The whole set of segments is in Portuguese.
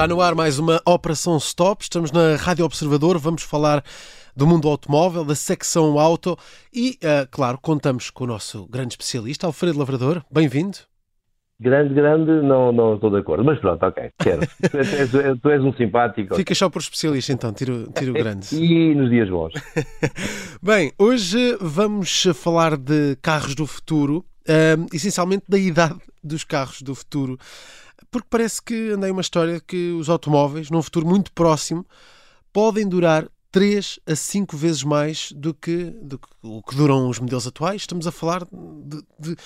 Está no ar mais uma Operação Stop. Estamos na Rádio Observador. Vamos falar do mundo automóvel, da secção auto e, uh, claro, contamos com o nosso grande especialista, Alfredo Lavrador. Bem-vindo. Grande, grande, não, não estou de acordo. Mas pronto, ok, quero. tu, és, tu és um simpático. Fica só por especialista então, tiro, tiro grande. e nos dias bons. Bem, hoje vamos falar de carros do futuro, uh, essencialmente da idade dos carros do futuro porque parece que andei uma história que os automóveis, num futuro muito próximo, podem durar 3 a 5 vezes mais do que, do que o que duram os modelos atuais. Estamos a falar de, de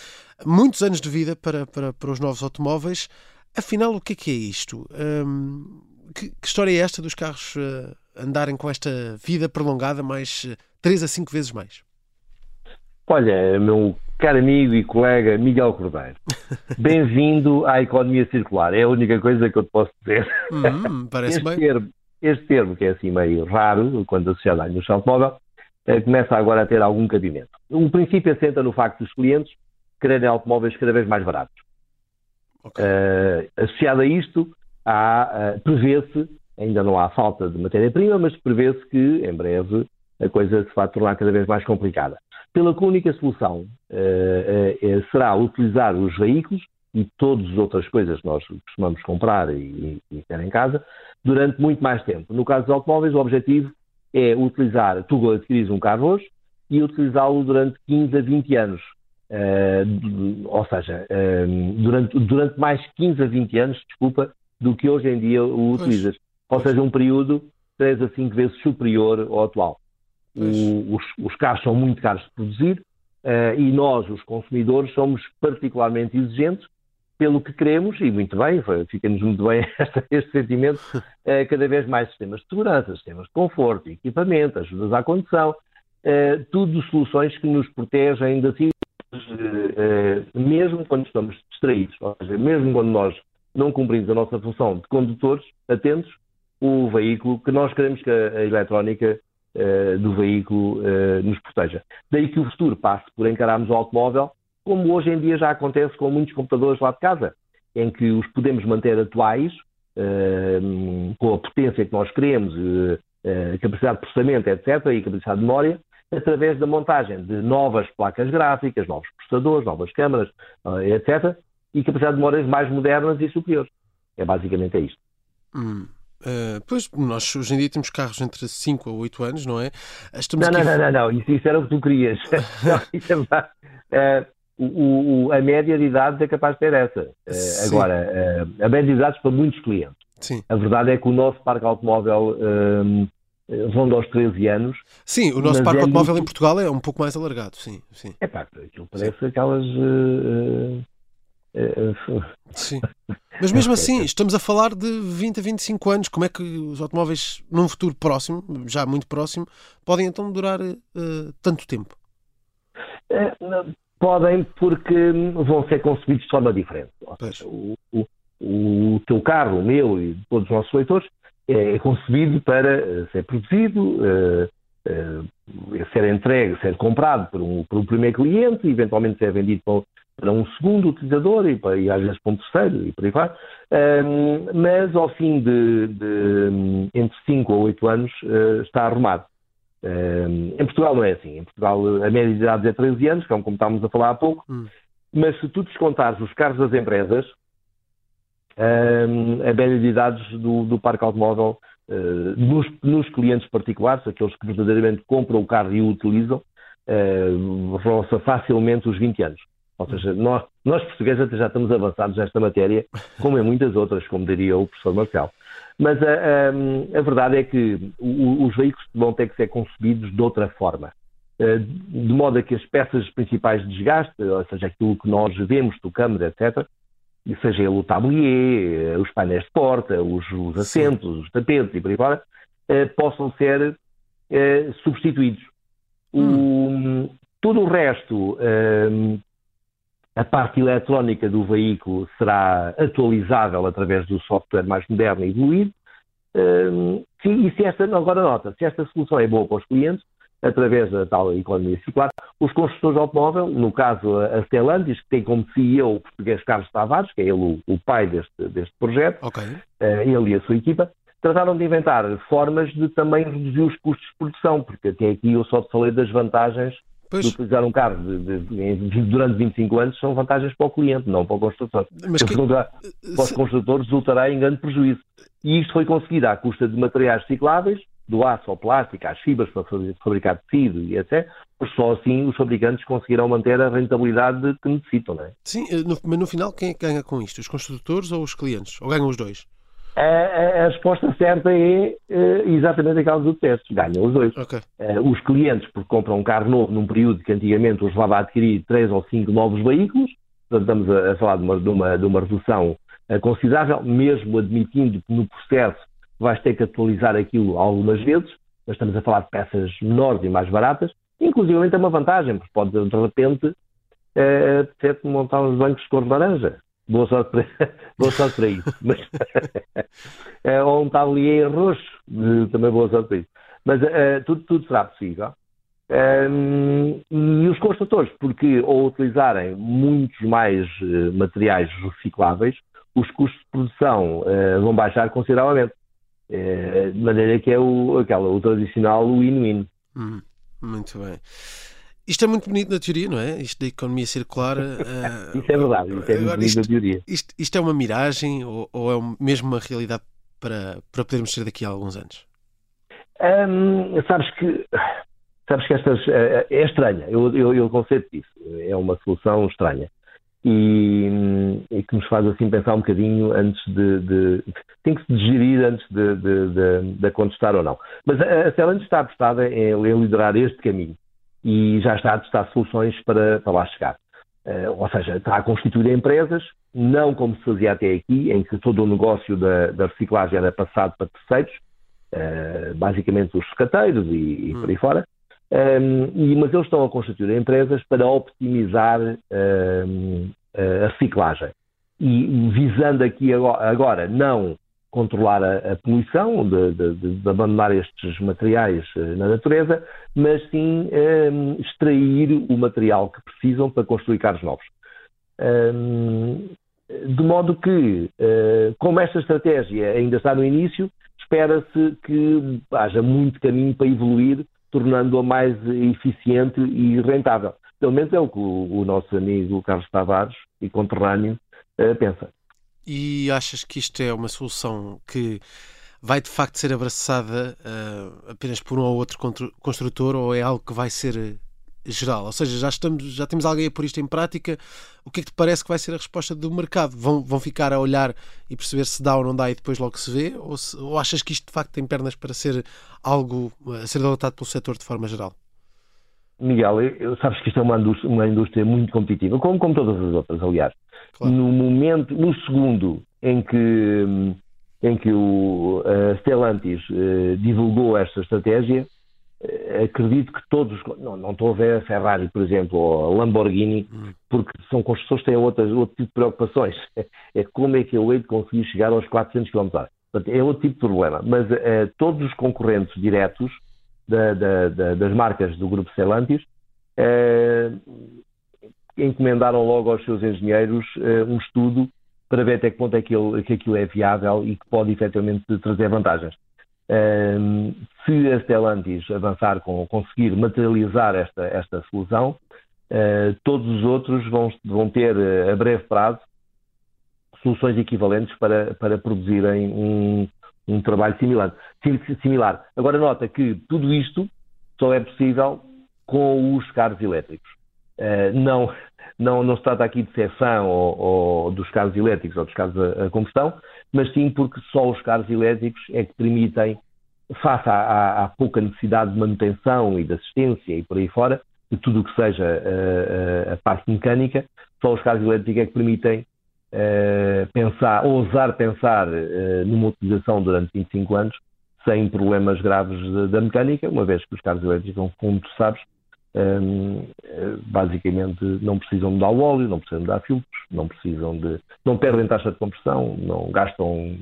muitos anos de vida para, para, para, os novos automóveis. Afinal, o que é que é isto? Hum, que, que, história é esta dos carros uh, andarem com esta vida prolongada mais uh, 3 a 5 vezes mais? Olha, meu caro amigo e colega Miguel Cordeiro, bem-vindo à economia circular. É a única coisa que eu te posso dizer. Hum, parece este bem. Termo, este termo, que é assim meio raro, quando associado à indústria automóvel, eh, começa agora a ter algum cabimento. O princípio assenta no facto dos clientes quererem automóveis cada vez mais baratos. Okay. Uh, associado a isto, uh, prevê-se, ainda não há falta de matéria-prima, mas prevê-se que, em breve, a coisa se vai tornar cada vez mais complicada pela que a única solução uh, uh, será utilizar os veículos e todas as outras coisas que nós costumamos comprar e, e, ter em casa durante muito mais tempo. No caso dos automóveis, o objetivo é utilizar, tu adquires um carro hoje e utilizá-lo durante 15 a 20 anos. Uh, ou seja, durante, durante mais 15 a 20 anos, desculpa, do que hoje em dia o utilizas. Ou seja, um período 3 a 5 vezes superior ao atual. O, os, os, carros são muito caros de produzir uh, e nós, os consumidores, somos particularmente exigentes pelo que queremos, e muito bem, fica-nos muito bem este, este sentimento, uh, cada vez mais sistemas de segurança, sistemas de conforto, equipamento, ajudas à condução, uh, tudo soluções que nos protegem da si, mesmo quando estamos distraídos, ou seja, mesmo quando nós não cumprimos a nossa função de condutores atentos, o veículo que nós queremos que a, a eletrónica uh, do veículo uh, nos proteja. Daí que o futuro passe por encararmos o automóvel, como hoje em dia já acontece com muitos computadores lá de casa, em que os podemos manter atuais, uh, com a potência que nós queremos, capacidade de processamento, etc., e capacidade de memória, através da montagem de novas placas gráficas, novos processadores, novas câmaras, etc., e capacidade de memórias mais modernas e superiores. É basicamente isto. Hum. Uh, pois, nós hoje em dia temos carros entre 5 a 8 anos, não é? Estamos não, aqui... não, não, não, Isso, isso, era o que tu querias. uh, o, o, a média de idades é capaz de ter essa. Uh, agora, a média de idades para muitos clientes. Sim. A verdade é que o nosso parque automóvel um, ronda aos 13 anos. Sim, o nosso parque é automóvel muito... em Portugal é um pouco mais alargado, sim. sim. É pá, aquilo parece sim. aquelas. Sim. Mas mesmo assim, estamos a falar de 20 a 25 anos. Como é que os automóveis, num futuro próximo, já muito próximo, podem então durar uh, tanto tempo? É, podem, porque vão ser concebidos de forma diferente. O, o, o, teu carro, o meu e todos os nossos leitores, é concebido para eh, ser produzido, uh, uh, ser entregue, ser comprado por um, por um primeiro cliente, eventualmente ser vendido para, para um segundo utilizador e, para, e às vezes para um terceiro e por aí vai. Um, mas ao fim de, de, entre 5 a 8 anos uh, está arrumado. Um, em Portugal não é assim. Em Portugal a média de idade é 13 anos, como estávamos a falar há pouco, hum. mas se tu descontares os carros das empresas, um, a média de idades do, do parque automóvel uh, nos, nos, clientes particulares, aqueles que verdadeiramente compram o carro e o utilizam, uh, roça facilmente os 20 anos. Ou seja, nós, nós portugueses até já estamos avançados nesta matéria, como em muitas outras, como diria o professor Marcelo. Mas a, a, a verdade é que os veículos vão ter que ser concebidos de outra forma. Eh, de modo a que as peças principais de desgaste, ou seja, aquilo que nós vemos, tocamos, etc., seja ele o tablier, eh, os painéis de porta, os, os assentos, Sim. os tapetes e por aí fora, eh, possam ser substituídos. Hum. O, todo o resto a parte eletrónica do veículo será atualizável através do software mais moderno e evoluído. Um, e se esta, agora nota, se esta solução é boa para os clientes, através da tal economia circular. Os construtores de automóvel, no caso a Stellantis, que tem como CEO o português Carlos Tavares, que é ele o, o pai deste, deste projeto, okay. ele e a sua equipa, trataram de inventar formas de também reduzir os custos de produção, porque até aqui eu só te falei das vantagens Pois. de utilizar um carro de, de, de, durante 25 anos são vantagens para o cliente, não para o construtor. Mas que... para os construtores resultará em grande prejuízo. E isto foi conseguido à custa de materiais recicláveis, do aço ao plástico, às fibras para fabricar tecido e etc. Só assim os fabricantes conseguirão manter a rentabilidade que necessitam, não é? Sim, eh, mas no final quem é que ganha com isto? Os construtores ou os clientes? Ou ganham os dois? A, a, a, resposta certa é exatamente aquela do teste. Ganham os dois. Okay. Os clientes, porque compram um carro novo num período que antigamente os levava a adquirir três ou cinco novos veículos, portanto estamos a, falar de uma, de uma, de uma redução uh, considerável, mesmo admitindo que no processo vais ter que atualizar aquilo algumas vezes, mas estamos a falar de peças menores e mais baratas, inclusive é uma vantagem, porque pode de repente uh, ter que montar uns bancos de cor de laranja Boa sorte para, boa sorte para isso. Mas, é, ou um tablier roxo, também boa sorte para isso. Mas uh, tudo, tudo será possível. Um, e os construtores, porque ao utilizarem muitos mais uh, materiais recicláveis, os custos de produção uh, vão baixar consideravelmente. de maneira que é o, aquela, o tradicional win-win. Hum, muito bem. Isto é muito bonito na teoria, não é? Isto da economia circular. Uh, isso é verdade, isso é muito bonito isto, na teoria. Isto, isto, é uma miragem ou, ou, é mesmo uma realidade para, para podermos ser daqui a alguns anos? Sabes que. Sabes que estas. É, é estranha, eu, eu, eu conceito disso. É uma solução estranha. E, e, que nos faz assim pensar um bocadinho antes de. de tem que se digerir antes de, de, de, de contestar ou não. Mas a, a está apostada em, em liderar este caminho e já está a testar soluções para, para lá chegar. Uh, ou seja, está a constituir empresas, não como se fazia até aqui, em que todo o negócio da, da reciclagem era passado para terceiros, uh, basicamente os secateiros e, e hum. por aí fora, um, ehm, e, mas eles estão a constituir empresas para optimizar um, ehm, a reciclagem. E visando aqui agora, agora não controlar a, a poluição, de, de, de, abandonar estes materiais uh, na natureza, mas sim um, ehm, extrair o material que precisam para construir carros novos. Um, ehm, de modo que, uh, como esta estratégia ainda está no início, espera-se que haja muito caminho para evoluir, tornando-a mais eficiente e rentável. Pelo menos é o que o, o nosso amigo Carlos Tavares e conterrâneo uh. E achas que isto é uma solução que vai de facto ser abraçada uh, apenas por um ou outro construtor ou é algo que vai ser eh, geral? Ou seja, já, estamos, já temos alguém a pôr isto em prática. O que é que te parece que vai ser a resposta do mercado? Vão, vão ficar a olhar e perceber se dá ou não dá e depois logo se vê? Ou, se, ou achas que isto de facto tem pernas para ser algo a ser adotado pelo setor de forma geral? Miguel, sabes que isto é uma indústria, uma indústria muito competitiva, como, como todas as outras, aliás. Claro. No momento, no segundo em que, em que o uh, Stellantis uh, divulgou esta estratégia, uh, acredito que todos, não, não estou a ver a Ferrari, por exemplo, ou a Lamborghini, hum. porque são construtores que têm outras, outro tipo de preocupações. É como é que eu hei de conseguir chegar aos 400 km h É outro tipo de problema. Mas todos os concorrentes diretos da, da, da, das marcas do grupo Stellantis encomendaram logo aos seus engenheiros uh, um estudo para ver até que ponto é que, ele, que aquilo é viável e que pode efetivamente trazer vantagens. Um, se a Stellantis avançar com conseguir materializar esta, esta solução, uh, todos os outros vão, vão ter uh, a breve prazo soluções equivalentes para, para produzirem um, um trabalho similar, similar. Agora nota que tudo isto só é possível com os carros elétricos. Uh, não, não, não se trata aqui de fã ou, ou dos carros elétricos ou dos carros a, a, combustão, mas sim porque só os carros elétricos é que permitem, face à, à, pouca necessidade de manutenção e de assistência e por aí fora, de tudo o que seja a, a, a parte mecânica, só os carros elétricos é que permitem uh, pensar, ousar pensar uh, numa utilização durante 25 anos sem problemas graves da mecânica, uma vez que os carros elétricos, como tu sabes, um, basicamente não precisam mudar o óleo, não precisam mudar filtros, não precisam de. não perdem taxa de compressão, não gastam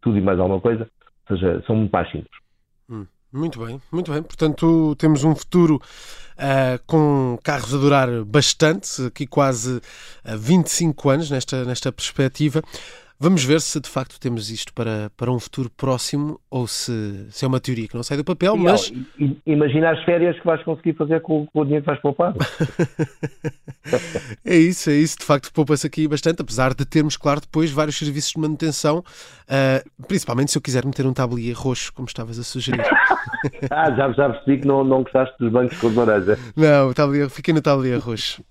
tudo e mais alguma coisa, ou seja, são muito mais simples. Hum, Muito bem, muito bem. Portanto, temos um futuro uh, com carros a durar bastante, aqui quase uh, 25 anos nesta, nesta perspectiva. Vamos ver se de facto temos isto para, para um futuro próximo ou se, se é uma teoria que não sai do papel, mas... Imagina as férias que vais conseguir fazer com, com o dinheiro que vais poupar. é isso, é isso. De facto, poupa-se aqui bastante, apesar de termos, claro, depois vários serviços de manutenção, uh, principalmente se eu quiser meter um tablier roxo, como estavas a sugerir. ah, já, já percebi que não, não gostaste dos bancos com laranja. Não, o tablier, fiquei no tablier roxo.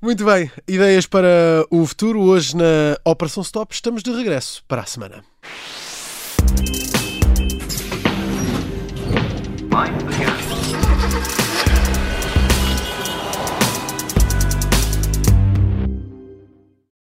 Muito bem, ideias para o futuro. Hoje na Operação Stop estamos de regresso para a semana. Mind